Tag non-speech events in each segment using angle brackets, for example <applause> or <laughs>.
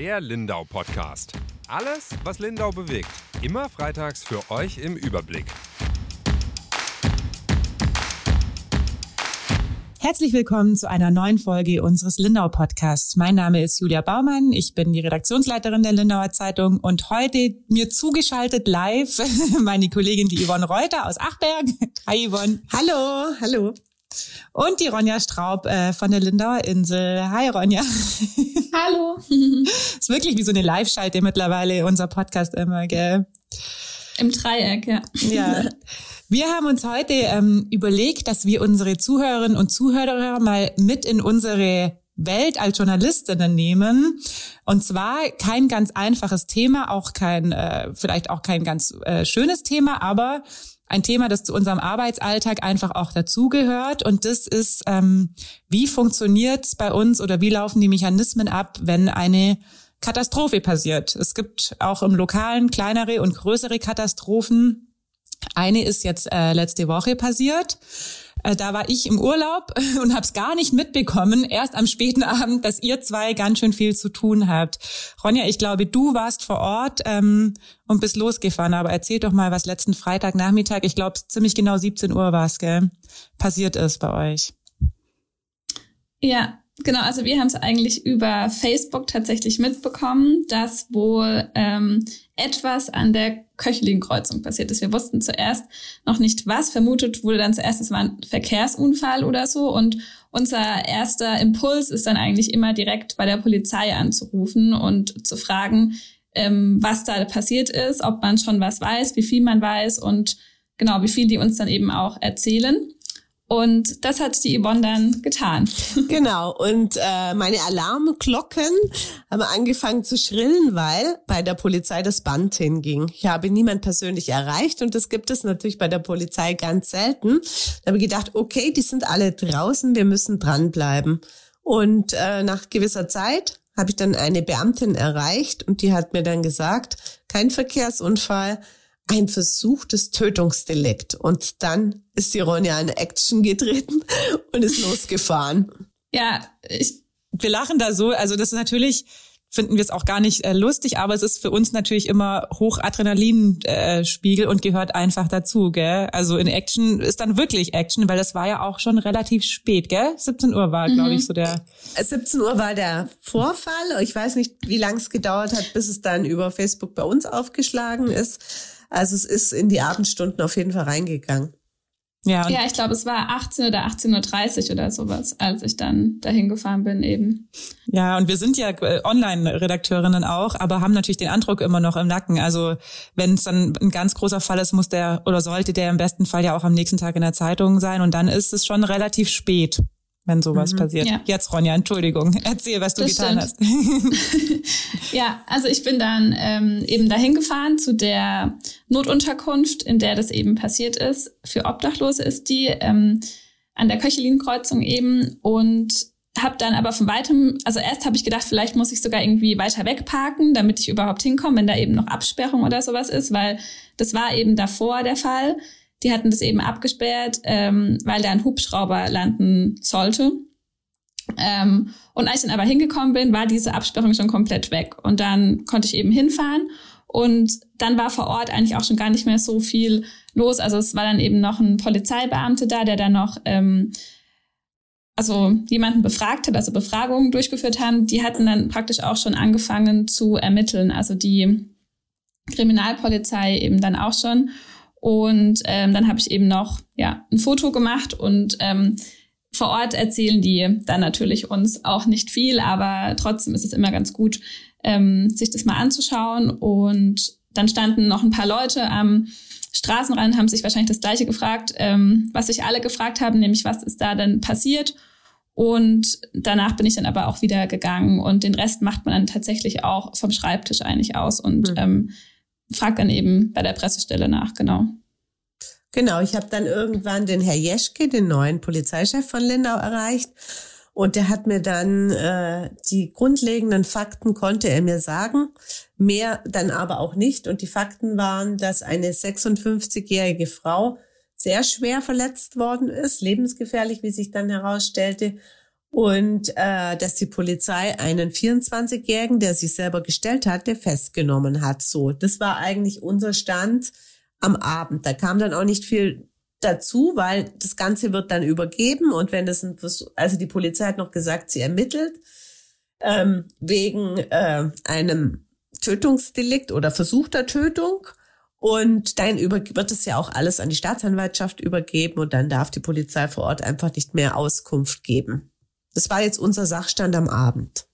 Der Lindau Podcast. Alles, was Lindau bewegt. Immer freitags für euch im Überblick. Herzlich willkommen zu einer neuen Folge unseres Lindau Podcasts. Mein Name ist Julia Baumann. Ich bin die Redaktionsleiterin der Lindauer Zeitung und heute mir zugeschaltet live <laughs> meine Kollegin, die Yvonne Reuter aus Achberg. Hi Yvonne. Hallo, hallo. Und die Ronja Straub äh, von der Lindauer Insel. Hi Ronja. Hallo. <laughs> ist wirklich wie so eine Live-Schalte mittlerweile, unser Podcast immer, gell? Im Dreieck, ja. Ja. Wir haben uns heute ähm, überlegt, dass wir unsere Zuhörerinnen und Zuhörer mal mit in unsere Welt als Journalistinnen nehmen. Und zwar kein ganz einfaches Thema, auch kein, äh, vielleicht auch kein ganz äh, schönes Thema, aber ein Thema, das zu unserem Arbeitsalltag einfach auch dazugehört. Und das ist, ähm, wie funktioniert es bei uns oder wie laufen die Mechanismen ab, wenn eine Katastrophe passiert? Es gibt auch im Lokalen kleinere und größere Katastrophen. Eine ist jetzt äh, letzte Woche passiert. Äh, da war ich im Urlaub <laughs> und habe es gar nicht mitbekommen, erst am späten Abend, dass ihr zwei ganz schön viel zu tun habt. Ronja, ich glaube, du warst vor Ort ähm, und bist losgefahren, aber erzähl doch mal, was letzten Freitagnachmittag, ich glaube ziemlich genau 17 Uhr war es, gell, passiert ist bei euch. Ja, genau. Also wir haben es eigentlich über Facebook tatsächlich mitbekommen, dass wohl ähm, etwas an der Köchlin-Kreuzung passiert ist. Wir wussten zuerst noch nicht was. Vermutet wurde dann zuerst, es war ein Verkehrsunfall oder so. Und unser erster Impuls ist dann eigentlich immer direkt bei der Polizei anzurufen und zu fragen, ähm, was da passiert ist, ob man schon was weiß, wie viel man weiß und genau, wie viel die uns dann eben auch erzählen. Und das hat die Yvonne dann getan. <laughs> Genau. Und äh, meine Alarmglocken haben angefangen zu schrillen, weil bei der Polizei das Band hinging. Ich habe niemand persönlich erreicht und das gibt es natürlich bei der Polizei ganz selten. Da habe ich gedacht, okay, die sind alle draußen, wir müssen dranbleiben. Und äh, nach gewisser Zeit habe ich dann eine Beamtin erreicht und die hat mir dann gesagt, kein Verkehrsunfall, ein versuchtes Tötungsdelikt. Und dann ist die Ronja in Action getreten und ist losgefahren. Ja, ich. Wir lachen da so, also das ist natürlich, finden wir es auch gar nicht äh, lustig, aber es ist für uns natürlich immer hoch Adrenalinspiegel äh, und gehört einfach dazu, gell? Also in Action ist dann wirklich Action, weil das war ja auch schon relativ spät, gell? 17 Uhr war, mhm. glaube ich, so der. 17 Uhr war der Vorfall. Ich weiß nicht, wie lang es gedauert hat, bis es dann über Facebook bei uns aufgeschlagen ist. Also es ist in die Abendstunden auf jeden Fall reingegangen. Ja, ja ich glaube, es war 18 oder 18.30 Uhr oder sowas, als ich dann dahin gefahren bin eben. Ja, und wir sind ja äh, Online-Redakteurinnen auch, aber haben natürlich den Andruck immer noch im Nacken. Also wenn es dann ein ganz großer Fall ist, muss der oder sollte der im besten Fall ja auch am nächsten Tag in der Zeitung sein. Und dann ist es schon relativ spät wenn sowas mhm, passiert. Ja. Jetzt, Ronja, Entschuldigung. Erzähl, was du das getan stimmt. hast. <laughs> <laughs> ja, also ich bin dann ähm, eben dahin gefahren zu der Notunterkunft, in der das eben passiert ist. Für Obdachlose ist die ähm, an der Köchelin-Kreuzung eben und habe dann aber von weitem, also erst habe ich gedacht, vielleicht muss ich sogar irgendwie weiter wegparken, damit ich überhaupt hinkomme, wenn da eben noch Absperrung oder sowas ist, weil das war eben davor der Fall. Die hatten das eben abgesperrt, ähm, weil da ein Hubschrauber landen sollte. Ähm, und als ich dann aber hingekommen bin, war diese Absperrung schon komplett weg. Und dann konnte ich eben hinfahren. Und dann war vor Ort eigentlich auch schon gar nicht mehr so viel los. Also es war dann eben noch ein Polizeibeamte da, der dann noch ähm, also jemanden befragt hat, also Befragungen durchgeführt haben. Die hatten dann praktisch auch schon angefangen zu ermitteln. Also die Kriminalpolizei eben dann auch schon. Und ähm, dann habe ich eben noch ja, ein Foto gemacht und ähm, vor Ort erzählen die dann natürlich uns auch nicht viel, aber trotzdem ist es immer ganz gut, ähm, sich das mal anzuschauen. Und dann standen noch ein paar Leute am Straßenrand, haben sich wahrscheinlich das gleiche gefragt, ähm, was sich alle gefragt haben, nämlich was ist da denn passiert. Und danach bin ich dann aber auch wieder gegangen und den Rest macht man dann tatsächlich auch vom Schreibtisch eigentlich aus und mhm. ähm, frag dann eben bei der Pressestelle nach, genau. Genau, ich habe dann irgendwann den Herr Jeschke, den neuen Polizeichef von Lindau, erreicht. Und der hat mir dann äh, die grundlegenden Fakten konnte er mir sagen, mehr dann aber auch nicht. Und die Fakten waren, dass eine 56-jährige Frau sehr schwer verletzt worden ist, lebensgefährlich, wie sich dann herausstellte. Und äh, dass die Polizei einen 24-Jährigen, der sich selber gestellt hatte, festgenommen hat. So, das war eigentlich unser Stand am Abend. Da kam dann auch nicht viel dazu, weil das Ganze wird dann übergeben und wenn das ein also die Polizei hat noch gesagt, sie ermittelt ähm, wegen äh, einem Tötungsdelikt oder versuchter Tötung und dann über, wird es ja auch alles an die Staatsanwaltschaft übergeben und dann darf die Polizei vor Ort einfach nicht mehr Auskunft geben. Das war jetzt unser Sachstand am Abend.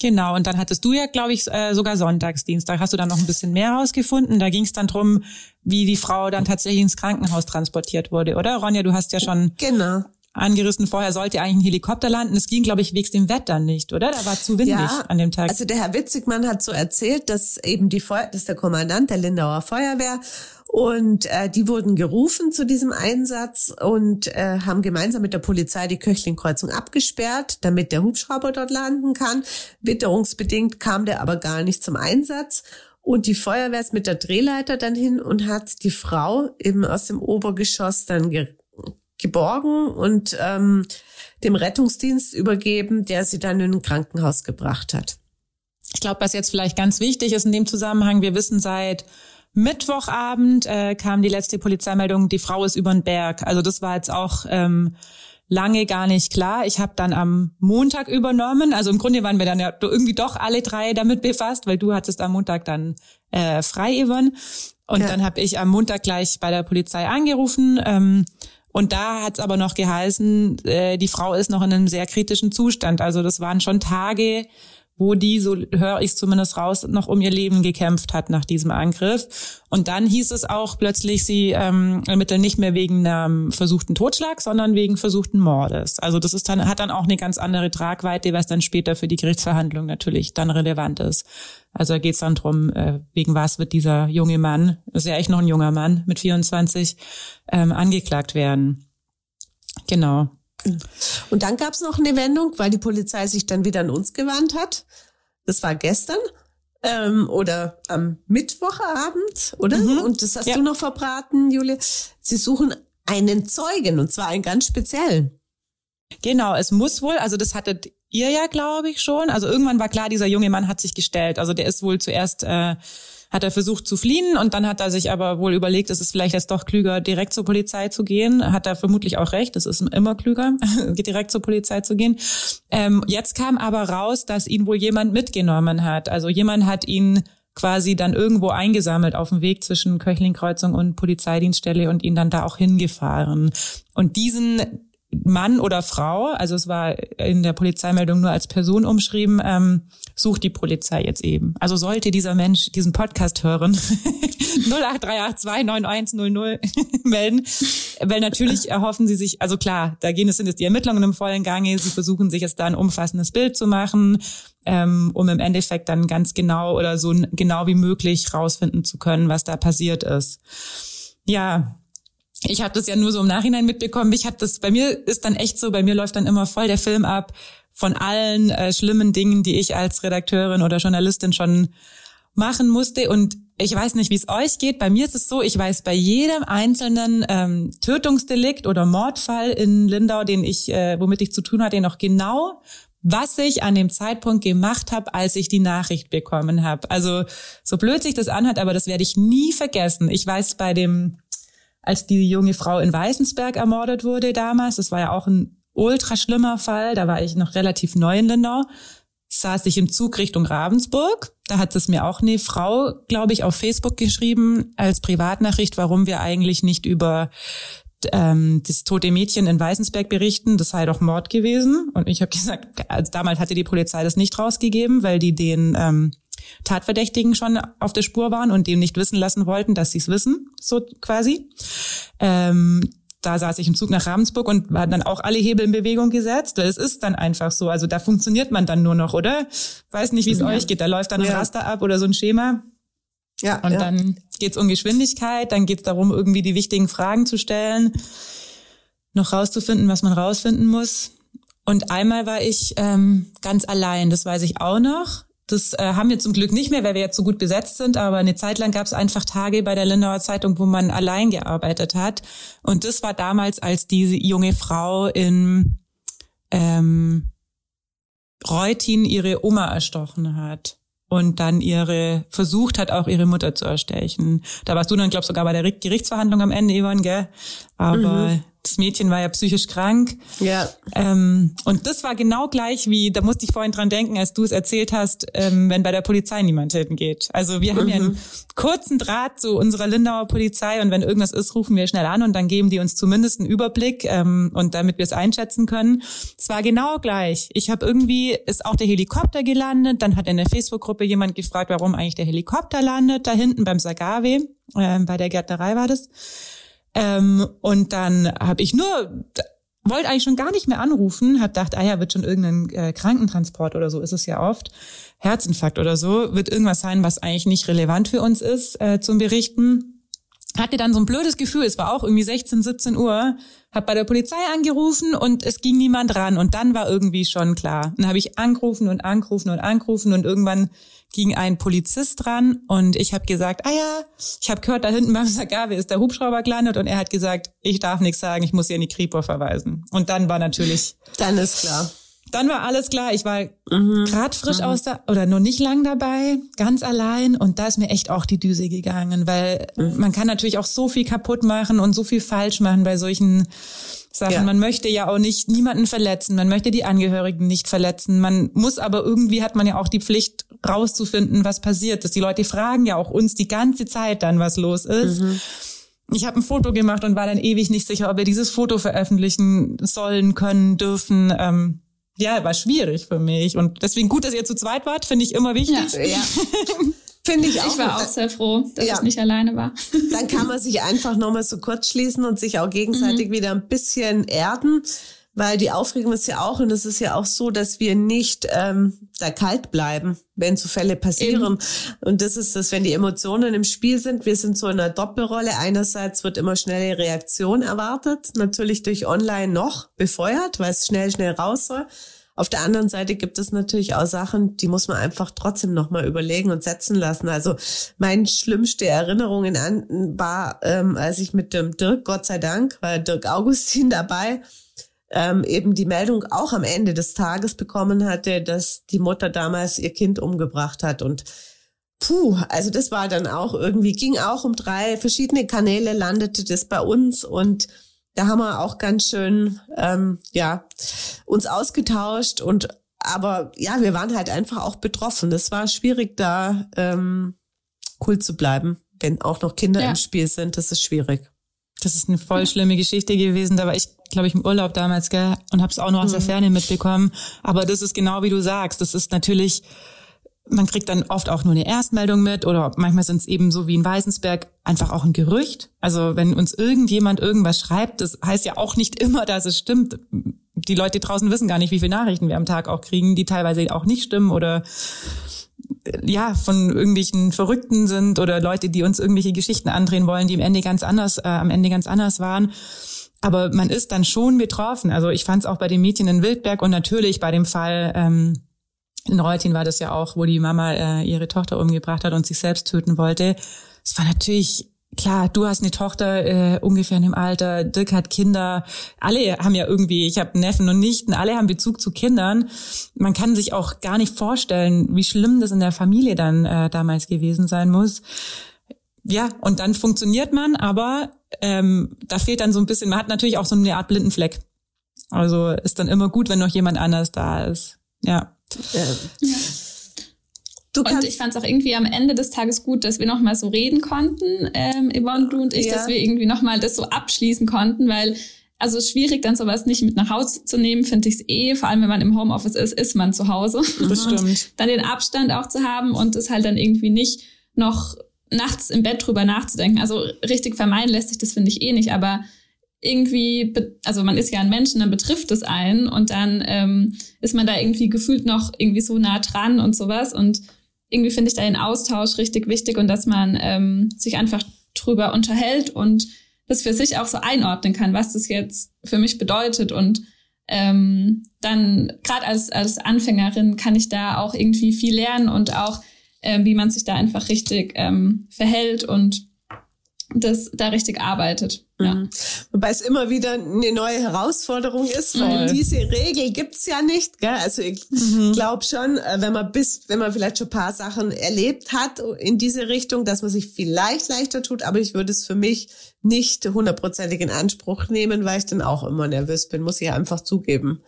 Genau, und dann hattest du ja, glaube ich, äh, sogar Sonntagsdienst. Da hast du dann noch ein bisschen mehr herausgefunden. Da ging es dann drum, wie die Frau dann tatsächlich ins Krankenhaus transportiert wurde, oder? Ronja, du hast ja schon genau angerissen. Vorher sollte eigentlich ein Helikopter landen. Es ging, glaube ich, wegs dem Wetter nicht, oder? Da war zu windig ja, an dem Tag. Also der Herr Witzigmann hat so erzählt, dass eben die Feuer, das ist der Kommandant der Lindauer Feuerwehr und äh, die wurden gerufen zu diesem Einsatz und äh, haben gemeinsam mit der Polizei die Köchlingkreuzung abgesperrt, damit der Hubschrauber dort landen kann. Witterungsbedingt kam der aber gar nicht zum Einsatz. Und die Feuerwehr ist mit der Drehleiter dann hin und hat die Frau eben aus dem Obergeschoss dann geborgen und ähm, dem Rettungsdienst übergeben, der sie dann in ein Krankenhaus gebracht hat. Ich glaube, was jetzt vielleicht ganz wichtig ist in dem Zusammenhang, wir wissen seit Mittwochabend äh, kam die letzte Polizeimeldung, die Frau ist über den Berg. Also das war jetzt auch ähm, lange gar nicht klar. Ich habe dann am Montag übernommen. Also im Grunde waren wir dann ja irgendwie doch alle drei damit befasst, weil du hattest am Montag dann äh, frei, Yvonne. Und ja. dann habe ich am Montag gleich bei der Polizei angerufen. Ähm, und da hat es aber noch geheißen, äh, die Frau ist noch in einem sehr kritischen Zustand. Also das waren schon Tage, wo die, so höre ich zumindest raus, noch um ihr Leben gekämpft hat nach diesem Angriff. Und dann hieß es auch plötzlich, sie ähm, ermitteln nicht mehr wegen einem versuchten Totschlag, sondern wegen versuchten Mordes. Also das ist dann, hat dann auch eine ganz andere Tragweite, was dann später für die Gerichtsverhandlung natürlich dann relevant ist. Also da geht es dann drum, äh, wegen was wird dieser junge Mann, ist ja echt noch ein junger Mann mit 24, ähm, angeklagt werden. Genau. Und dann gab es noch eine Wendung, weil die Polizei sich dann wieder an uns gewandt hat. Das war gestern ähm, oder am Mittwochabend, oder? Mhm. Und das hast ja. du noch verbraten, Julia. Sie suchen einen Zeugen und zwar einen ganz speziellen. Genau, es muss wohl, also das hattet ihr ja, glaube ich, schon. Also irgendwann war klar, dieser junge Mann hat sich gestellt. Also der ist wohl zuerst äh, hat er versucht zu fliehen und dann hat er sich aber wohl überlegt, es ist vielleicht jetzt doch klüger, direkt zur Polizei zu gehen. Hat er vermutlich auch recht, es ist immer klüger, <laughs> direkt zur Polizei zu gehen. Ähm, jetzt kam aber raus, dass ihn wohl jemand mitgenommen hat. Also jemand hat ihn quasi dann irgendwo eingesammelt auf dem Weg zwischen Köchlingkreuzung und Polizeidienststelle und ihn dann da auch hingefahren. Und diesen Mann oder Frau, also es war in der Polizeimeldung nur als Person umschrieben, ähm, sucht die Polizei jetzt eben. Also sollte dieser Mensch diesen Podcast hören, <laughs> 083829100 <laughs> melden, weil natürlich erhoffen sie sich, also klar, da gehen es sind jetzt die Ermittlungen im vollen Gange, sie versuchen sich jetzt da ein umfassendes Bild zu machen, ähm, um im Endeffekt dann ganz genau oder so genau wie möglich rausfinden zu können, was da passiert ist. Ja, ich habe das ja nur so im Nachhinein mitbekommen. Ich habe das, bei mir ist dann echt so, bei mir läuft dann immer voll der Film ab von allen äh, schlimmen Dingen, die ich als Redakteurin oder Journalistin schon machen musste. Und ich weiß nicht, wie es euch geht. Bei mir ist es so, ich weiß bei jedem einzelnen ähm, Tötungsdelikt oder Mordfall in Lindau, den ich, äh, womit ich zu tun hatte, noch genau, was ich an dem Zeitpunkt gemacht habe, als ich die Nachricht bekommen habe. Also so blöd sich das anhört, aber das werde ich nie vergessen. Ich weiß bei dem als die junge Frau in Weißensberg ermordet wurde damals. Das war ja auch ein ultra schlimmer Fall. Da war ich noch relativ neu in Lindau. Saß ich im Zug Richtung Ravensburg. Da hat es mir auch eine Frau, glaube ich, auf Facebook geschrieben als Privatnachricht, warum wir eigentlich nicht über ähm, das tote Mädchen in Weißensberg berichten, das sei doch Mord gewesen. Und ich habe <laughs> gesagt, also damals hatte die Polizei das nicht rausgegeben, weil die den ähm, Tatverdächtigen schon auf der Spur waren und dem nicht wissen lassen wollten, dass sie es wissen, so quasi. Ähm, da saß ich im Zug nach Ravensburg und waren dann auch alle Hebel in Bewegung gesetzt. Es ist dann einfach so. Also da funktioniert man dann nur noch, oder? Weiß nicht, wie es ja. euch geht. Da läuft dann ein ja. Raster ab oder so ein Schema. Ja. Und ja. dann geht's um Geschwindigkeit, dann geht's darum, irgendwie die wichtigen Fragen zu stellen, noch rauszufinden, was man rausfinden muss. Und einmal war ich ähm, ganz allein, das weiß ich auch noch. Das äh, haben wir zum Glück nicht mehr, weil wir jetzt so gut besetzt sind, aber eine Zeit lang gab es einfach Tage bei der Lindauer Zeitung, wo man allein gearbeitet hat. Und das war damals, als diese junge Frau in ähm, Reutin ihre Oma erstochen hat und dann ihre versucht hat, auch ihre Mutter zu erstechen. Da warst du dann, glaub sogar bei der Gerichtsverhandlung am Ende, Yvonne, gell? Aber mhm das Mädchen war ja psychisch krank. Ja. Ähm, und das war genau gleich wie, da musste ich vorhin dran denken, als du es erzählt hast, ähm, wenn bei der Polizei niemand hingeht. Also wir haben ja einen mhm. kurzen Draht zu unserer Lindauer Polizei und wenn irgendwas ist, rufen wir schnell an und dann geben die uns zumindest einen Überblick ähm, und damit wir es einschätzen können. Es war genau gleich. Ich habe irgendwie, ist auch der Helikopter gelandet, dann hat in der Facebook-Gruppe jemand gefragt, warum eigentlich der Helikopter landet, da hinten beim Sagave, äh, bei der Gärtnerei war das. Ähm, und dann habe ich nur wollte eigentlich schon gar nicht mehr anrufen, hat gedacht, ah ja, wird schon irgendein äh, Krankentransport oder so, ist es ja oft, Herzinfarkt oder so, wird irgendwas sein, was eigentlich nicht relevant für uns ist äh, zum Berichten. Hatte dann so ein blödes Gefühl, es war auch irgendwie 16, 17 Uhr, hab bei der Polizei angerufen und es ging niemand ran und dann war irgendwie schon klar. Dann habe ich angerufen und angerufen und angerufen und irgendwann ging ein Polizist dran und ich habe gesagt, ah ja, ich habe gehört, da hinten beim Sagave ist der Hubschrauber gelandet und er hat gesagt, ich darf nichts sagen, ich muss sie in die Kripo verweisen. Und dann war natürlich... Dann ist klar. Dann war alles klar. Ich war mhm. gerade frisch mhm. aus da oder noch nicht lang dabei, ganz allein und da ist mir echt auch die Düse gegangen, weil mhm. man kann natürlich auch so viel kaputt machen und so viel falsch machen bei solchen Sachen. Ja. Man möchte ja auch nicht niemanden verletzen, man möchte die Angehörigen nicht verletzen. Man muss aber irgendwie hat man ja auch die Pflicht rauszufinden, was passiert ist. Die Leute fragen ja auch uns die ganze Zeit dann, was los ist. Mhm. Ich habe ein Foto gemacht und war dann ewig nicht sicher, ob wir dieses Foto veröffentlichen sollen, können, dürfen. Ähm, ja, war schwierig für mich. Und deswegen gut, dass ihr zu zweit wart, finde ich immer wichtig. Ja, ja. <laughs> Finde ich auch. Ich war auch sehr froh, dass ja. ich nicht alleine war. <laughs> Dann kann man sich einfach nochmal so kurz schließen und sich auch gegenseitig mhm. wieder ein bisschen erden, weil die Aufregung ist ja auch, und es ist ja auch so, dass wir nicht ähm, da kalt bleiben, wenn so Fälle passieren. Eben. Und das ist das, wenn die Emotionen im Spiel sind. Wir sind so in einer Doppelrolle. Einerseits wird immer schnelle Reaktion erwartet, natürlich durch Online noch befeuert, weil es schnell, schnell raus soll. Auf der anderen Seite gibt es natürlich auch Sachen, die muss man einfach trotzdem nochmal überlegen und setzen lassen. Also meine schlimmste Erinnerungen an war, ähm, als ich mit dem Dirk, Gott sei Dank, war Dirk Augustin dabei, ähm, eben die Meldung auch am Ende des Tages bekommen hatte, dass die Mutter damals ihr Kind umgebracht hat und Puh, also das war dann auch irgendwie, ging auch um drei verschiedene Kanäle, landete das bei uns und da haben wir auch ganz schön, ähm, ja, uns ausgetauscht und aber ja, wir waren halt einfach auch betroffen. Das war schwierig, da ähm, cool zu bleiben, wenn auch noch Kinder ja. im Spiel sind. Das ist schwierig. Das ist eine voll schlimme Geschichte gewesen. Da war ich, glaube ich, im Urlaub damals, gell, und habe es auch noch aus der mhm. Ferne mitbekommen. Aber das ist genau wie du sagst. Das ist natürlich man kriegt dann oft auch nur eine Erstmeldung mit oder manchmal sind es eben so wie in Weißensberg einfach auch ein Gerücht. Also wenn uns irgendjemand irgendwas schreibt, das heißt ja auch nicht immer, dass es stimmt. Die Leute draußen wissen gar nicht, wie viele Nachrichten wir am Tag auch kriegen, die teilweise auch nicht stimmen oder ja, von irgendwelchen Verrückten sind oder Leute, die uns irgendwelche Geschichten andrehen wollen, die am Ende ganz anders, äh, am Ende ganz anders waren. Aber man ist dann schon betroffen. Also ich fand es auch bei den Mädchen in Wildberg und natürlich bei dem Fall ähm, in Reutin war das ja auch, wo die Mama äh, ihre Tochter umgebracht hat und sich selbst töten wollte. Es war natürlich klar, du hast eine Tochter äh, ungefähr in dem Alter, Dirk hat Kinder, alle haben ja irgendwie, ich habe Neffen und Nichten, alle haben Bezug zu Kindern. Man kann sich auch gar nicht vorstellen, wie schlimm das in der Familie dann äh, damals gewesen sein muss. Ja, und dann funktioniert man, aber ähm, da fehlt dann so ein bisschen, man hat natürlich auch so eine Art Blindenfleck. Also ist dann immer gut, wenn noch jemand anders da ist. Ja. Ja. Du und ich fand es auch irgendwie am Ende des Tages gut, dass wir nochmal so reden konnten, ähm, Yvonne, du und ich, ja. dass wir irgendwie nochmal das so abschließen konnten, weil also schwierig, dann sowas nicht mit nach Hause zu nehmen, finde ich es eh. Vor allem, wenn man im Homeoffice ist, ist man zu Hause. Das stimmt. dann den Abstand auch zu haben und es halt dann irgendwie nicht noch nachts im Bett drüber nachzudenken. Also richtig vermeiden lässt sich das, finde ich eh nicht, aber irgendwie, also man ist ja ein Mensch und dann betrifft es einen und dann ähm, ist man da irgendwie gefühlt noch irgendwie so nah dran und sowas und irgendwie finde ich da den Austausch richtig wichtig und dass man ähm, sich einfach drüber unterhält und das für sich auch so einordnen kann, was das jetzt für mich bedeutet und ähm, dann gerade als als Anfängerin kann ich da auch irgendwie viel lernen und auch ähm, wie man sich da einfach richtig ähm, verhält und das da richtig arbeitet. Ja. Mhm. Wobei es immer wieder eine neue Herausforderung ist, weil mhm. diese Regel gibt's ja nicht. Gell? Also ich mhm. glaube schon, äh, wenn man bis, wenn man vielleicht schon paar Sachen erlebt hat in diese Richtung, dass man sich vielleicht leichter tut, aber ich würde es für mich nicht hundertprozentig in Anspruch nehmen, weil ich dann auch immer nervös bin, muss ich einfach zugeben.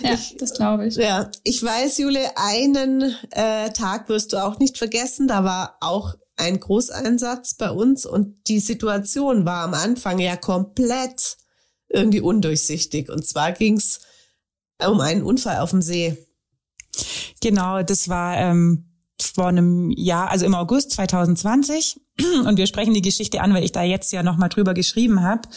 Ja, ich, das glaube ich. Ja, ich weiß, Jule, einen äh, Tag wirst du auch nicht vergessen. Da war auch ein Großeinsatz bei uns und die Situation war am Anfang ja komplett irgendwie undurchsichtig. Und zwar ging's um einen Unfall auf dem See. Genau, das war ähm, vor einem Jahr, also im August 2020. <clears throat> Und wir sprechen die Geschichte an, weil ich da jetzt ja nochmal drüber geschrieben habe.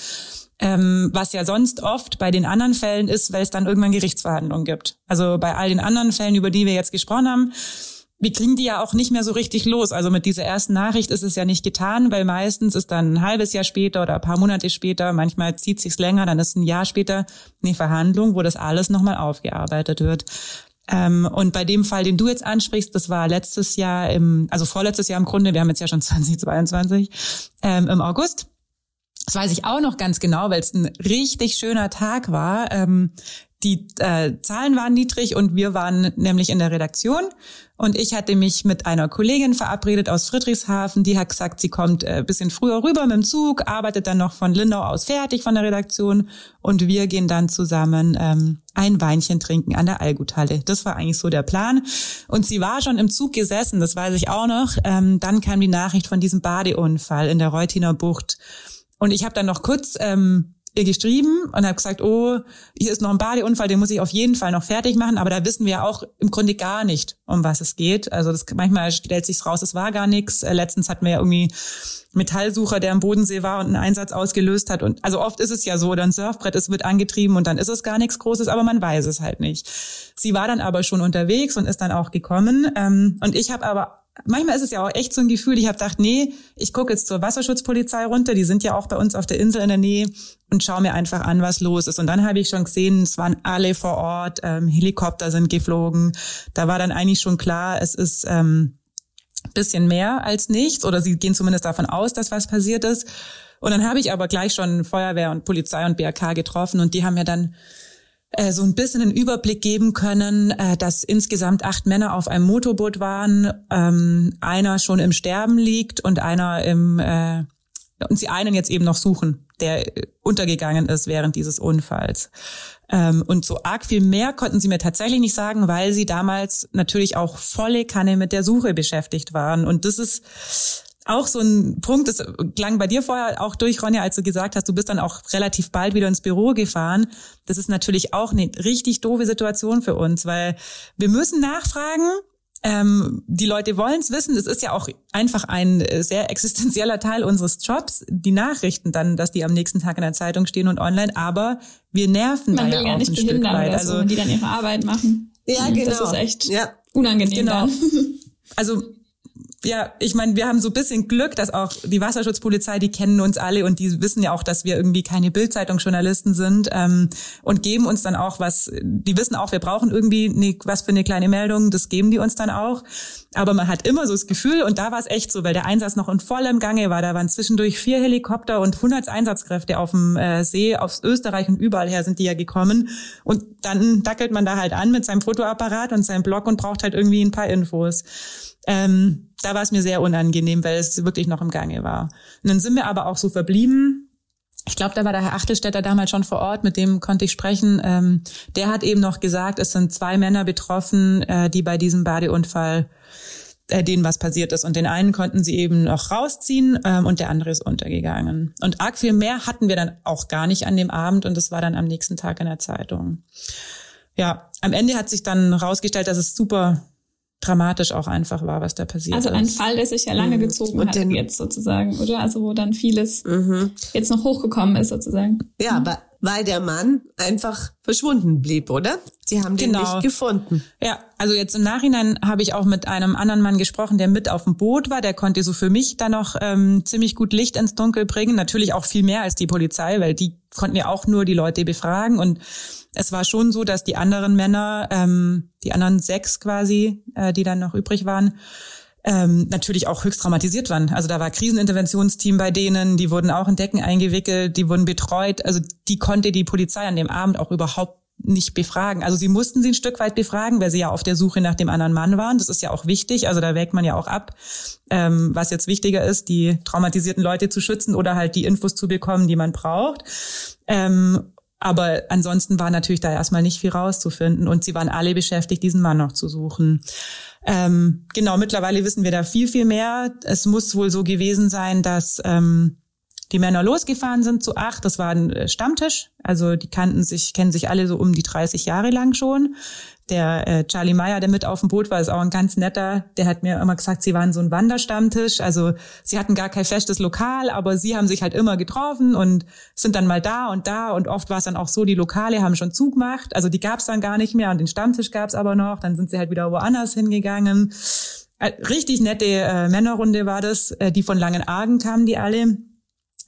Ähm, was ja sonst oft bei den anderen Fällen ist, weil es dann irgendwann Gerichtsverhandlungen gibt. Also bei all den anderen Fällen, über die wir jetzt gesprochen haben, wir kriegen die ja auch nicht mehr so richtig los. Also mit dieser ersten Nachricht ist es ja nicht getan, weil meistens ist dann ein halbes Jahr später oder ein paar Monate später, manchmal zieht sich's länger, dann ist ein Jahr später eine Verhandlung, wo das alles nochmal aufgearbeitet wird. Ähm, und bei dem Fall, den du jetzt ansprichst, das war letztes Jahr im, also vorletztes Jahr im Grunde, wir haben jetzt ja schon <laughs> 2022, ähm, im August. Das weiß ich auch noch ganz genau, weil es ein richtig schöner Tag war. Ähm, die äh, Zahlen waren niedrig und wir waren nämlich in der Redaktion und ich hatte mich mit einer Kollegin verabredet aus Friedrichshafen, die hat gesagt, sie kommt äh, bisschen früher rüber mit dem Zug, arbeitet dann noch von Lindau aus fertig von der Redaktion und wir gehen dann zusammen ähm, ein Weinchen trinken an der Allguthalle. Das war eigentlich so der Plan und sie war schon im Zug gesessen, das weiß ich auch noch. Ähm, dann kam die Nachricht von diesem Badeunfall in der Reutiner Bucht und ich habe dann noch kurz ähm, ihr geschrieben und habe gesagt, oh, hier ist noch ein Badeunfall, den muss ich auf jeden Fall noch fertig machen. Aber da wissen wir auch im Grunde gar nicht, um was es geht. Also das, manchmal stellt sich raus, es war gar nichts. Äh, letztens hatten wir ja irgendwie Metallsucher, der am Bodensee war und einen Einsatz ausgelöst hat. Und also oft ist es ja so, oder Surfbrett, es wird angetrieben und dann ist es gar nichts Großes, aber man weiß es halt nicht. Sie war dann aber schon unterwegs und ist dann auch gekommen. Ähm, und ich habe aber manchmal ist es ja auch echt so ein Gefühl, ich habe gedacht, nee, ich gucke jetzt zur Wasserschutzpolizei runter, die sind ja auch bei uns auf der Insel in der Nähe und schaue mir einfach an, was los ist. Und dann habe ich schon gesehen, es waren alle vor Ort, ähm, Helikopter sind geflogen. Da war dann eigentlich schon klar, es ist ähm, bisschen mehr als nichts oder sie gehen zumindest davon aus, dass was passiert ist. Und dann habe ich aber gleich schon Feuerwehr und Polizei und BRK getroffen und die haben mir dann so ein bisschen einen Überblick geben können, äh, dass insgesamt acht Männer auf einem Motorboot waren, ähm, einer schon im Sterben liegt und einer im äh, und sie einen jetzt eben noch suchen, der untergegangen ist während dieses Unfalls. Ähm, und so arg viel mehr konnten sie mir tatsächlich nicht sagen, weil sie damals natürlich auch volle Kanne mit der Suche beschäftigt waren. Und das ist auch so ein Punkt, das klang bei dir vorher auch durch, Ronja, als du gesagt hast, du bist dann auch relativ bald wieder ins Büro gefahren. Das ist natürlich auch eine richtig doofe Situation für uns, weil wir müssen nachfragen. Ähm, die Leute wollen es wissen. Das ist ja auch einfach ein sehr existenzieller Teil unseres Jobs, die Nachrichten dann, dass die am nächsten Tag in der Zeitung stehen und online. Aber wir nerven Man da will ja auch nicht ein Stück weit. Also, so, die dann ihre Arbeit machen. Ja, genau. Das ist echt ja. unangenehm. Genau. Dann. <laughs> Also ja, ich meine, wir haben so ein bisschen Glück, dass auch die Wasserschutzpolizei, die kennen uns alle und die wissen ja auch, dass wir irgendwie keine Bildzeitungsjournalisten sind ähm, und geben uns dann auch was, die wissen auch, wir brauchen irgendwie ne, was für eine kleine Meldung, das geben die uns dann auch. Aber man hat immer so das Gefühl, und da war es echt so, weil der Einsatz noch in vollem Gange war, da waren zwischendurch vier Helikopter und 100 Einsatzkräfte auf dem äh, See, aus Österreich und überall her sind die ja gekommen. Und dann dackelt man da halt an mit seinem Fotoapparat und seinem Blog und braucht halt irgendwie ein paar Infos. Ähm, da war es mir sehr unangenehm, weil es wirklich noch im Gange war. Und dann sind wir aber auch so verblieben. Ich glaube, da war der Herr Achtelstädter damals schon vor Ort, mit dem konnte ich sprechen. Ähm, der hat eben noch gesagt, es sind zwei Männer betroffen, äh, die bei diesem Badeunfall äh, denen was passiert ist. Und den einen konnten sie eben noch rausziehen ähm, und der andere ist untergegangen. Und arg viel mehr hatten wir dann auch gar nicht an dem Abend und das war dann am nächsten Tag in der Zeitung. Ja, am Ende hat sich dann rausgestellt, dass es super dramatisch auch einfach war, was da passiert also ist. Also ein Fall, der sich ja lange mhm. gezogen und hat den, jetzt sozusagen, oder? Also wo dann vieles mhm. jetzt noch hochgekommen ist sozusagen. Ja, mhm. aber weil der Mann einfach verschwunden blieb, oder? Sie haben den genau. nicht gefunden. Ja, also jetzt im Nachhinein habe ich auch mit einem anderen Mann gesprochen, der mit auf dem Boot war. Der konnte so für mich dann noch ähm, ziemlich gut Licht ins Dunkel bringen. Natürlich auch viel mehr als die Polizei, weil die konnten ja auch nur die Leute befragen. Und es war schon so, dass die anderen Männer, ähm, die anderen sechs quasi, äh, die dann noch übrig waren, ähm, natürlich auch höchst traumatisiert waren. Also da war Kriseninterventionsteam bei denen, die wurden auch in Decken eingewickelt, die wurden betreut. Also die konnte die Polizei an dem Abend auch überhaupt nicht befragen. Also sie mussten sie ein Stück weit befragen, weil sie ja auf der Suche nach dem anderen Mann waren. Das ist ja auch wichtig. Also da wägt man ja auch ab, ähm, was jetzt wichtiger ist, die traumatisierten Leute zu schützen oder halt die Infos zu bekommen, die man braucht. Ähm, aber ansonsten war natürlich da erstmal nicht viel rauszufinden und sie waren alle beschäftigt, diesen Mann noch zu suchen. Ähm, genau, mittlerweile wissen wir da viel, viel mehr. Es muss wohl so gewesen sein, dass ähm, die Männer losgefahren sind zu acht. Das war ein äh, Stammtisch. Also die kannten sich, kennen sich alle so um die 30 Jahre lang schon. Der äh, Charlie Meyer, der mit auf dem Boot war, ist auch ein ganz netter. Der hat mir immer gesagt, sie waren so ein Wanderstammtisch. Also sie hatten gar kein festes Lokal, aber sie haben sich halt immer getroffen und sind dann mal da und da. Und oft war es dann auch so, die Lokale haben schon zugemacht. Also die gab es dann gar nicht mehr und den Stammtisch gab es aber noch. Dann sind sie halt wieder woanders hingegangen. Äh, richtig nette äh, Männerrunde war das. Äh, die von Langenargen kamen die alle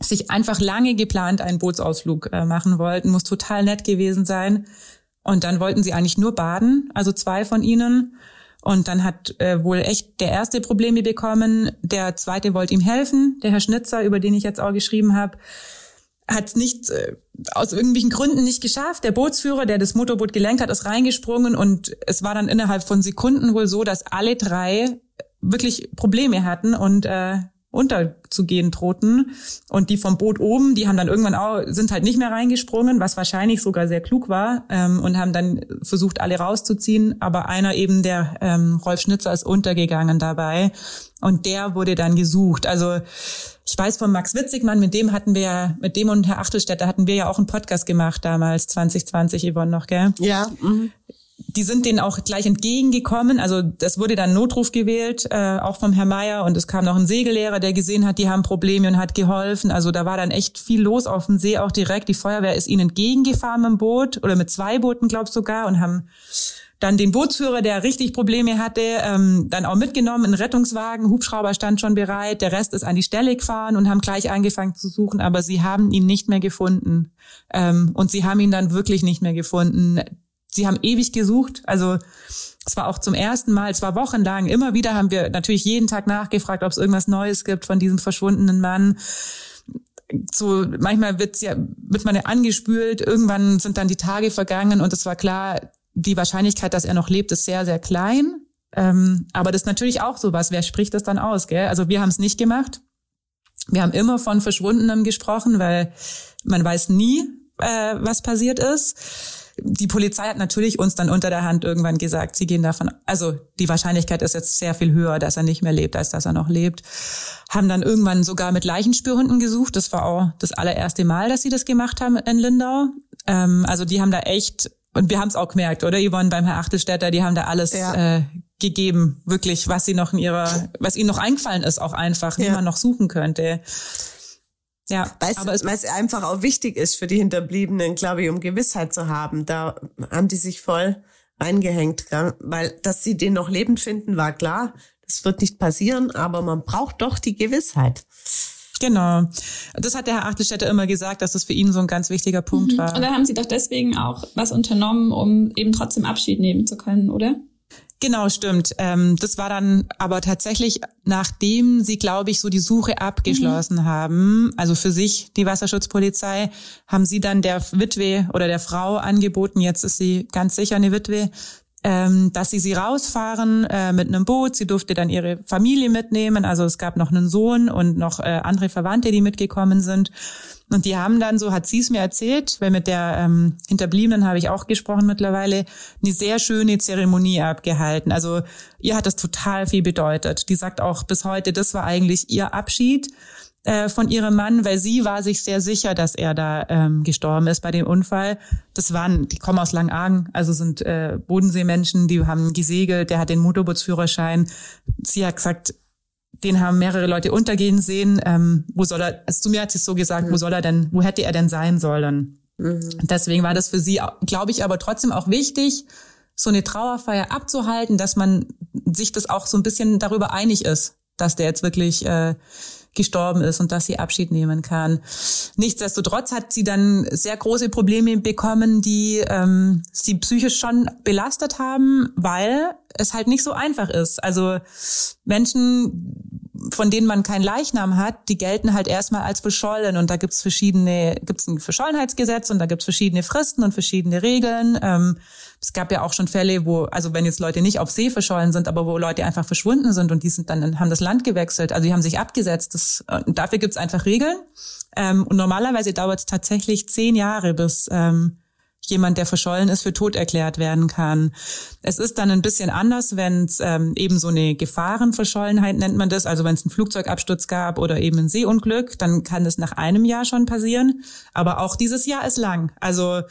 sich einfach lange geplant einen Bootsausflug äh, machen wollten, muss total nett gewesen sein. Und dann wollten sie eigentlich nur baden, also zwei von ihnen. Und dann hat äh, wohl echt der erste Probleme bekommen. Der zweite wollte ihm helfen, der Herr Schnitzer, über den ich jetzt auch geschrieben habe, hat es nicht äh, aus irgendwelchen Gründen nicht geschafft. Der Bootsführer, der das Motorboot gelenkt hat, ist reingesprungen und es war dann innerhalb von Sekunden wohl so, dass alle drei wirklich Probleme hatten und äh, unterzugehen drohten. Und die vom Boot oben, die haben dann irgendwann auch, sind halt nicht mehr reingesprungen, was wahrscheinlich sogar sehr klug war, ähm, und haben dann versucht, alle rauszuziehen. Aber einer eben, der ähm, Rolf Schnitzer, ist untergegangen dabei. Und der wurde dann gesucht. Also ich weiß von Max Witzigmann, mit dem hatten wir, mit dem und Herr Achtelstädter hatten wir ja auch einen Podcast gemacht damals, 2020, Yvonne noch, gell? Ja. Mhm die sind denen auch gleich entgegengekommen. Also das wurde dann Notruf gewählt, äh, auch vom Herrn Meier. Und es kam noch ein Segellehrer, der gesehen hat, die haben Probleme und hat geholfen. Also da war dann echt viel los auf dem See auch direkt. Die Feuerwehr ist ihnen entgegengefahren mit dem Boot oder mit zwei Booten, glaub sogar, und haben dann den Bootsführer, der richtig Probleme hatte, ähm, dann auch mitgenommen, in Rettungswagen, Hubschrauber stand schon bereit, der Rest ist an die Stelle gefahren und haben gleich angefangen zu suchen, aber sie haben ihn nicht mehr gefunden. Ähm, und sie haben ihn dann wirklich nicht mehr gefunden sie haben ewig gesucht. Also es war auch zum ersten Mal, es war wochenlang, immer wieder haben wir natürlich jeden Tag nachgefragt, ob es irgendwas Neues gibt von diesem verschwundenen Mann. So manchmal wird's ja, wird man ja angespült, irgendwann sind dann die Tage vergangen und es war klar, die Wahrscheinlichkeit, dass er noch lebt, ist sehr, sehr klein. Ähm, aber das ist natürlich auch sowas. Wer spricht das dann aus? Gell? Also wir haben es nicht gemacht. Wir haben immer von Verschwundenem gesprochen, weil man weiß nie, äh, was passiert ist die Polizei hat natürlich uns dann unter der Hand irgendwann gesagt, sie gehen davon, also die Wahrscheinlichkeit ist jetzt sehr viel höher, dass er nicht mehr lebt, als dass er noch lebt. Haben dann irgendwann sogar mit Leichenspürhunden gesucht. Das war auch das allererste Mal, dass sie das gemacht haben in Lindau. Ähm, also die haben da echt, und wir haben es auch gemerkt, oder Yvonne beim Herr Achtelstädter, die haben da alles ja. äh, gegeben, wirklich, was sie noch in ihrer, was ihnen noch eingefallen ist, auch einfach, ja. wie man noch suchen könnte. Ja, weil es einfach auch wichtig ist für die Hinterbliebenen, glaube ich, um Gewissheit zu haben. Da haben die sich voll eingehängt, gell? weil dass sie den noch lebend finden, war klar. Das wird nicht passieren, aber man braucht doch die Gewissheit. Genau. Das hat der Herr Achtelstädter immer gesagt, dass das für ihn so ein ganz wichtiger Punkt mhm. war. Und da haben Sie doch deswegen auch was unternommen, um eben trotzdem Abschied nehmen zu können, oder? Genau, stimmt. Ähm, das war dann aber tatsächlich, nachdem sie, glaube ich, so die Suche abgeschlossen mhm. haben, also für sich, die Wasserschutzpolizei, haben sie dann der Witwe oder der Frau angeboten, jetzt ist sie ganz sicher eine Witwe, ähm, dass sie sie rausfahren äh, mit einem Boot. Sie durfte dann ihre Familie mitnehmen. Also es gab noch einen Sohn und noch äh, andere Verwandte, die mitgekommen sind. Und die haben dann, so hat sie es mir erzählt, weil mit der ähm, Hinterbliebenen habe ich auch gesprochen mittlerweile, eine sehr schöne Zeremonie abgehalten. Also ihr hat das total viel bedeutet. Die sagt auch bis heute, das war eigentlich ihr Abschied äh, von ihrem Mann, weil sie war sich sehr sicher, dass er da ähm, gestorben ist bei dem Unfall. Das waren, die kommen aus Langargen, also sind äh, Bodenseemenschen, die haben gesegelt, der hat den Motorbootsführerschein. Sie hat gesagt, den haben mehrere Leute untergehen sehen. Ähm, wo soll er, also zu mir hat sie es so gesagt, mhm. wo soll er denn, wo hätte er denn sein sollen? Mhm. Deswegen war das für sie, glaube ich, aber trotzdem auch wichtig, so eine Trauerfeier abzuhalten, dass man sich das auch so ein bisschen darüber einig ist, dass der jetzt wirklich äh, gestorben ist und dass sie Abschied nehmen kann. Nichtsdestotrotz hat sie dann sehr große Probleme bekommen, die ähm, sie psychisch schon belastet haben, weil es halt nicht so einfach ist. Also Menschen, von denen man keinen Leichnam hat, die gelten halt erstmal als verschollen und da gibt's verschiedene, gibt's ein Verschollenheitsgesetz und da gibt's verschiedene Fristen und verschiedene Regeln. Ähm, es gab ja auch schon Fälle, wo, also wenn jetzt Leute nicht auf See verschollen sind, aber wo Leute einfach verschwunden sind und die sind dann, haben das Land gewechselt, also die haben sich abgesetzt. Das, dafür gibt's einfach Regeln. Ähm, und normalerweise dauert es tatsächlich zehn Jahre, bis ähm, jemand, der verschollen ist, für tot erklärt werden kann. Es ist dann ein bisschen anders, wenn es ähm, eben so eine Gefahrenverschollenheit nennt man das, also wenn es einen Flugzeugabsturz gab oder eben ein Seeunglück, dann kann das nach einem Jahr schon passieren. Aber auch dieses Jahr ist lang. Also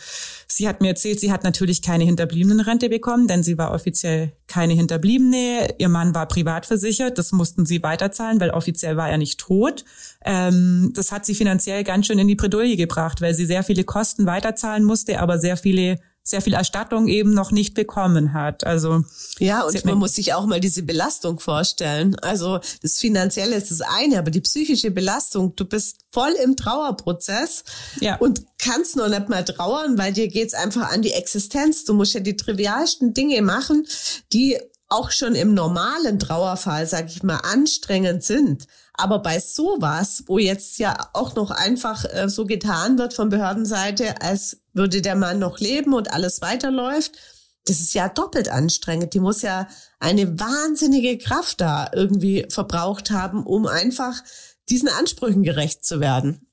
sie hat mir erzählt, sie hat natürlich keine Hinterbliebenenrente bekommen, denn sie war offiziell keine Hinterbliebene. Ihr Mann war privat versichert, das mussten sie weiterzahlen, weil offiziell war er nicht tot. Ähm, das hat sie finanziell ganz schön in die Bredouille gebracht, weil sie sehr viele Kosten weiterzahlen musste, aber sehr viele sehr viel Erstattung eben noch nicht bekommen hat. Also ja, und man muss sich auch mal diese Belastung vorstellen. Also das Finanzielle ist das eine, aber die psychische Belastung. Du bist voll im Trauerprozess ja. und kannst noch nicht mal trauern, weil dir geht's einfach an die Existenz. Du musst ja die trivialsten Dinge machen, die auch schon im normalen Trauerfall, sag ich mal, anstrengend sind. Aber bei sowas, wo jetzt ja auch noch einfach äh, so getan wird von Behördenseite, als würde der Mann noch leben und alles weiterläuft, das ist ja doppelt anstrengend. Die muss ja eine wahnsinnige Kraft da irgendwie verbraucht haben, um einfach diesen Ansprüchen gerecht zu werden.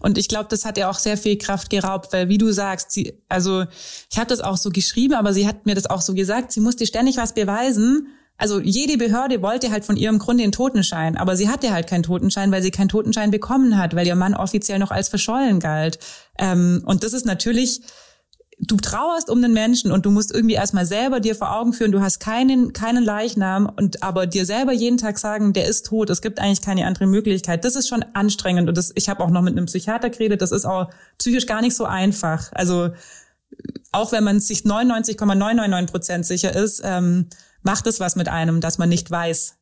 Und ich glaube, das hat ihr auch sehr viel Kraft geraubt, weil wie du sagst, sie, also ich habe das auch so geschrieben, aber sie hat mir das auch so gesagt, sie musste ständig was beweisen. Also jede Behörde wollte halt von ihrem Grunde den Totenschein, aber sie hatte halt keinen Totenschein, weil sie keinen Totenschein bekommen hat, weil ihr Mann offiziell noch als verschollen galt. Ähm, und das ist natürlich du trauerst um den Menschen und du musst irgendwie erstmal selber dir vor Augen führen, du hast keinen, keinen Leichnam und aber dir selber jeden Tag sagen, der ist tot, es gibt eigentlich keine andere Möglichkeit. Das ist schon anstrengend und das, ich habe auch noch mit einem Psychiater geredet, das ist auch psychisch gar nicht so einfach. Also auch wenn man sich 99,999 Prozent sicher ist, ähm, macht es was mit einem, dass man nicht weiß,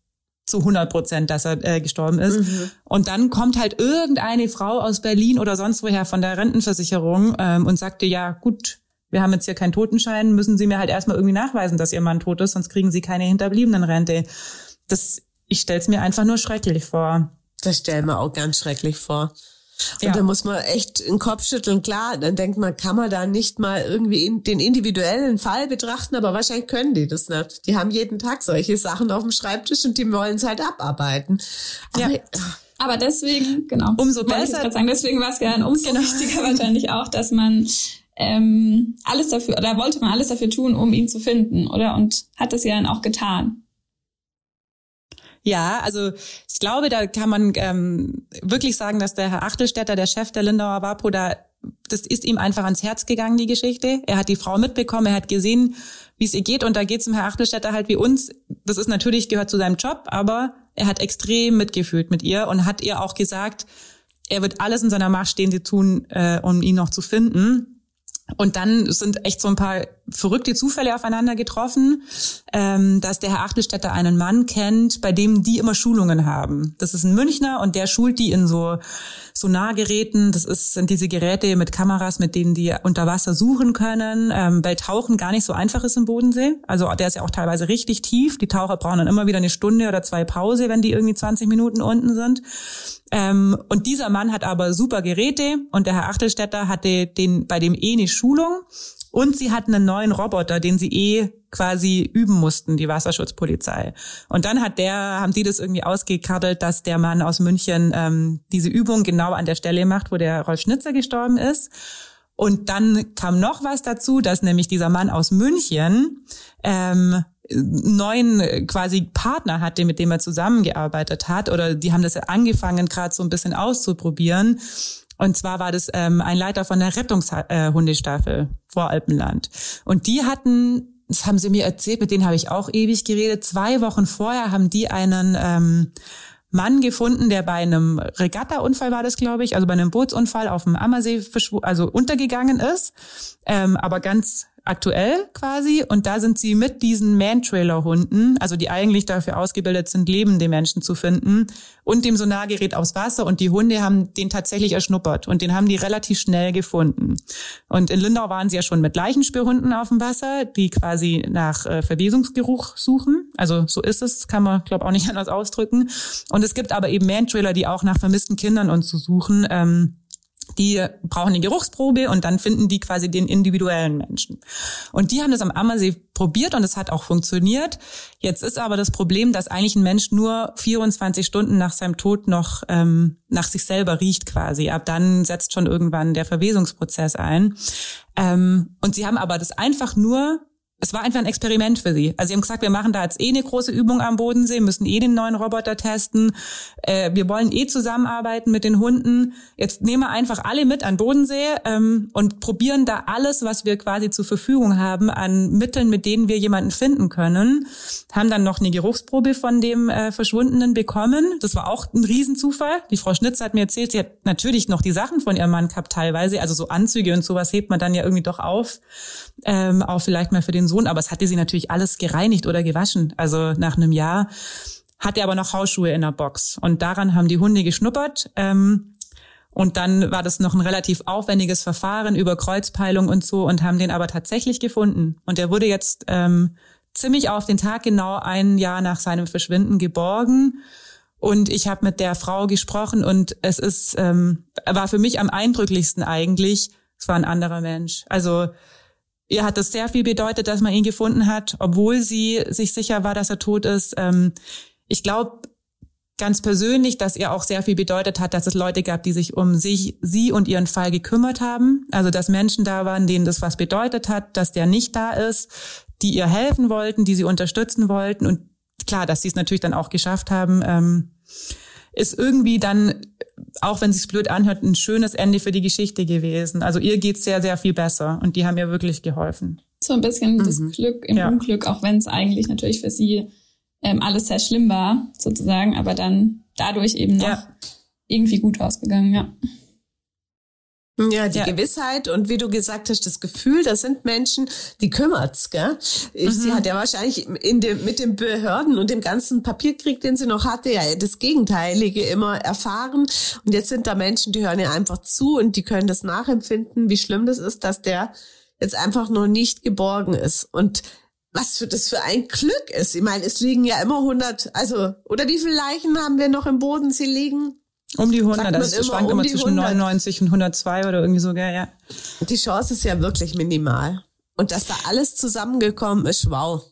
zu 100 Prozent, dass er äh, gestorben ist. Mhm. Und dann kommt halt irgendeine Frau aus Berlin oder sonst woher von der Rentenversicherung ähm, und sagte, ja gut, wir haben jetzt hier keinen Totenschein, müssen Sie mir halt erstmal irgendwie nachweisen, dass Ihr Mann tot ist, sonst kriegen Sie keine Hinterbliebenenrente. Das, ich stelle es mir einfach nur schrecklich vor. Das stellen wir auch ganz schrecklich vor. Und ja. da muss man echt den Kopf schütteln. Klar, dann denkt man, kann man da nicht mal irgendwie in den individuellen Fall betrachten, aber wahrscheinlich können die das nicht. Die haben jeden Tag solche Sachen auf dem Schreibtisch und die wollen es halt abarbeiten. Aber, ja. aber deswegen, genau. Umso besser. Sagen, deswegen war es ja umso genau. wichtiger wahrscheinlich auch, dass man ähm, alles dafür, oder wollte man alles dafür tun, um ihn zu finden, oder? Und hat das ja dann auch getan. Ja, also ich glaube, da kann man ähm, wirklich sagen, dass der Herr Achtelstädter, der Chef der Lindauer Wapo, da das ist ihm einfach ans Herz gegangen, die Geschichte. Er hat die Frau mitbekommen, er hat gesehen, wie es ihr geht und da geht es dem Herr Achtelstädter halt wie uns. Das ist natürlich, gehört zu seinem Job, aber er hat extrem mitgefühlt mit ihr und hat ihr auch gesagt, er wird alles in seiner Macht stehen, sie tun, äh, um ihn noch zu finden. Und dann sind echt so ein paar verrückte Zufälle aufeinander getroffen, ähm, dass der Herr Achtelstädter einen Mann kennt, bei dem die immer Schulungen haben. Das ist ein Münchner und der schult die in so Sonargeräten. Das ist, sind diese Geräte mit Kameras, mit denen die unter Wasser suchen können, ähm, weil Tauchen gar nicht so einfach ist im Bodensee. Also der ist ja auch teilweise richtig tief. Die Taucher brauchen dann immer wieder eine Stunde oder zwei Pause, wenn die irgendwie 20 Minuten unten sind. Ähm, und dieser Mann hat aber super Geräte und der Herr Achtelstädter hatte den, bei dem eh eine Schulung und sie hatten einen neuen Roboter, den sie eh quasi üben mussten, die Wasserschutzpolizei. Und dann hat der, haben die das irgendwie ausgekabbelt, dass der Mann aus München ähm, diese Übung genau an der Stelle macht, wo der Rolf Schnitzer gestorben ist. Und dann kam noch was dazu, dass nämlich dieser Mann aus München ähm, neuen äh, quasi Partner hatte, mit dem er zusammengearbeitet hat, oder die haben das angefangen, gerade so ein bisschen auszuprobieren. Und zwar war das ähm, ein Leiter von der Rettungshundestaffel äh, vor Alpenland. Und die hatten, das haben sie mir erzählt, mit denen habe ich auch ewig geredet, zwei Wochen vorher haben die einen ähm, Mann gefunden, der bei einem Regatta-Unfall war das, glaube ich, also bei einem Bootsunfall auf dem Ammersee also untergegangen ist, ähm, aber ganz aktuell quasi und da sind sie mit diesen Man-Trailer-Hunden, also die eigentlich dafür ausgebildet sind, lebende Menschen zu finden und dem Sonargerät aufs Wasser und die Hunde haben den tatsächlich erschnuppert und den haben die relativ schnell gefunden. Und in Lindau waren sie ja schon mit Leichenspürhunden auf dem Wasser, die quasi nach äh, Verwesungsgeruch suchen. Also so ist es, kann man glaube auch nicht <laughs> anders ausdrücken. Und es gibt aber eben Man-Trailer, die auch nach vermissten Kindern und zu suchen. Ähm, die brauchen eine Geruchsprobe und dann finden die quasi den individuellen Menschen. Und die haben das am Ammersee probiert und es hat auch funktioniert. Jetzt ist aber das Problem, dass eigentlich ein Mensch nur 24 Stunden nach seinem Tod noch ähm, nach sich selber riecht quasi. Ab dann setzt schon irgendwann der Verwesungsprozess ein. Ähm, und sie haben aber das einfach nur es war einfach ein Experiment für sie. Also sie haben gesagt, wir machen da jetzt eh eine große Übung am Bodensee, müssen eh den neuen Roboter testen. Äh, wir wollen eh zusammenarbeiten mit den Hunden. Jetzt nehmen wir einfach alle mit an Bodensee ähm, und probieren da alles, was wir quasi zur Verfügung haben an Mitteln, mit denen wir jemanden finden können. Haben dann noch eine Geruchsprobe von dem äh, Verschwundenen bekommen. Das war auch ein Riesenzufall. Die Frau Schnitz hat mir erzählt, sie hat natürlich noch die Sachen von ihrem Mann gehabt teilweise. Also so Anzüge und sowas hebt man dann ja irgendwie doch auf. Ähm, auch vielleicht mal für den Sohn, aber es hatte sie natürlich alles gereinigt oder gewaschen. Also nach einem Jahr hat er aber noch Hausschuhe in der Box. Und daran haben die Hunde geschnuppert. Ähm, und dann war das noch ein relativ aufwendiges Verfahren über Kreuzpeilung und so und haben den aber tatsächlich gefunden. Und er wurde jetzt ähm, ziemlich auf den Tag genau ein Jahr nach seinem Verschwinden geborgen. Und ich habe mit der Frau gesprochen und es ist ähm, war für mich am eindrücklichsten eigentlich. Es war ein anderer Mensch. Also Ihr hat es sehr viel bedeutet, dass man ihn gefunden hat, obwohl sie sich sicher war, dass er tot ist. Ähm, ich glaube ganz persönlich, dass ihr auch sehr viel bedeutet hat, dass es Leute gab, die sich um sich, sie und ihren Fall gekümmert haben. Also dass Menschen da waren, denen das was bedeutet hat, dass der nicht da ist, die ihr helfen wollten, die sie unterstützen wollten. Und klar, dass sie es natürlich dann auch geschafft haben, ähm, ist irgendwie dann auch wenn sich's blöd anhört, ein schönes Ende für die Geschichte gewesen. Also ihr geht's sehr, sehr viel besser und die haben ihr wirklich geholfen. So ein bisschen mhm. das Glück im ja. Unglück, auch wenn es eigentlich natürlich für sie ähm, alles sehr schlimm war, sozusagen, aber dann dadurch eben noch ja. irgendwie gut ausgegangen, ja. Ja, die ja. Gewissheit und wie du gesagt hast, das Gefühl, das sind Menschen, die kümmert's, gell? Ich, mhm. Sie hat ja wahrscheinlich in dem, mit den Behörden und dem ganzen Papierkrieg, den sie noch hatte, ja das Gegenteilige immer erfahren. Und jetzt sind da Menschen, die hören ja einfach zu und die können das nachempfinden, wie schlimm das ist, dass der jetzt einfach noch nicht geborgen ist. Und was für das für ein Glück ist. Ich meine, es liegen ja immer 100, also, oder wie viele Leichen haben wir noch im Boden sie liegen? Um die 100, das immer, schwankt um immer zwischen 100. 99 und 102 oder irgendwie so, ja. Die Chance ist ja wirklich minimal. Und dass da alles zusammengekommen ist, wow.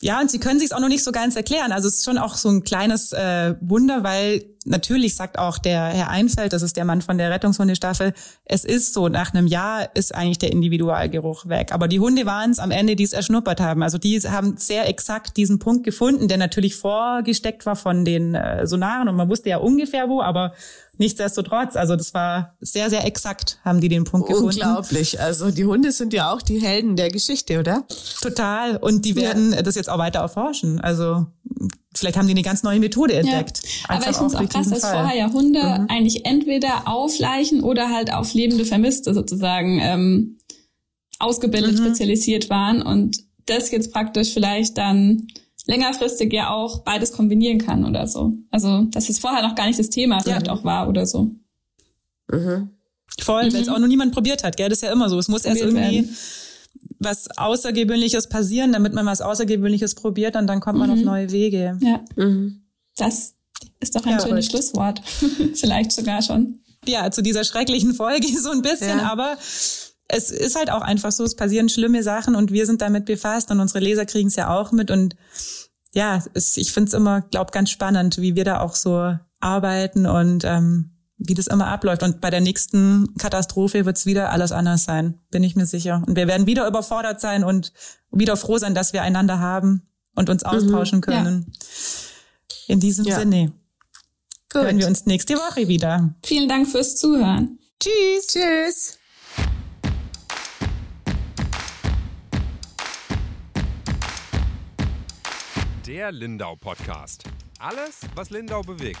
Ja, und sie können sich auch noch nicht so ganz erklären. Also es ist schon auch so ein kleines äh, Wunder, weil natürlich sagt auch der Herr Einfeld, das ist der Mann von der Rettungshundestaffel, es ist so, nach einem Jahr ist eigentlich der Individualgeruch weg. Aber die Hunde waren es am Ende, die es erschnuppert haben. Also die haben sehr exakt diesen Punkt gefunden, der natürlich vorgesteckt war von den äh, Sonaren und man wusste ja ungefähr wo, aber nichtsdestotrotz, also das war sehr, sehr exakt, haben die den Punkt gefunden. Unglaublich. Also die Hunde sind ja auch die Helden der Geschichte, oder? Total. Und die werden ja. das jetzt auch weiter erforschen. Also vielleicht haben die eine ganz neue Methode entdeckt. Ja. Aber ich finde es auch krass, dass Fall. vorher ja Hunde mhm. eigentlich entweder auf Leichen oder halt auf lebende Vermisste sozusagen ähm, ausgebildet, mhm. spezialisiert waren und das jetzt praktisch vielleicht dann längerfristig ja auch beides kombinieren kann oder so. Also, dass es vorher noch gar nicht das Thema vielleicht auch war oder so. Mhm. Voll, mhm. weil es auch noch niemand probiert hat, gell? Das ist ja immer so. Es muss probiert erst irgendwie werden. Was Außergewöhnliches passieren, damit man was Außergewöhnliches probiert und dann kommt man mhm. auf neue Wege. Ja. Mhm. Das ist doch ein ja, schönes Schlusswort. <laughs> vielleicht sogar schon. Ja, zu dieser schrecklichen Folge <laughs> so ein bisschen, ja. aber es ist halt auch einfach so, es passieren schlimme Sachen und wir sind damit befasst und unsere Leser kriegen es ja auch mit und ja, es, ich finde es immer, glaub, ganz spannend, wie wir da auch so arbeiten und ähm, wie das immer abläuft. Und bei der nächsten Katastrophe wird es wieder alles anders sein, bin ich mir sicher. Und wir werden wieder überfordert sein und wieder froh sein, dass wir einander haben und uns mhm. austauschen können. Ja. In diesem ja. Sinne Gut. hören wir uns nächste Woche wieder. Vielen Dank fürs Zuhören. Tschüss. Tschüss. Der Lindau Podcast. Alles, was Lindau bewegt.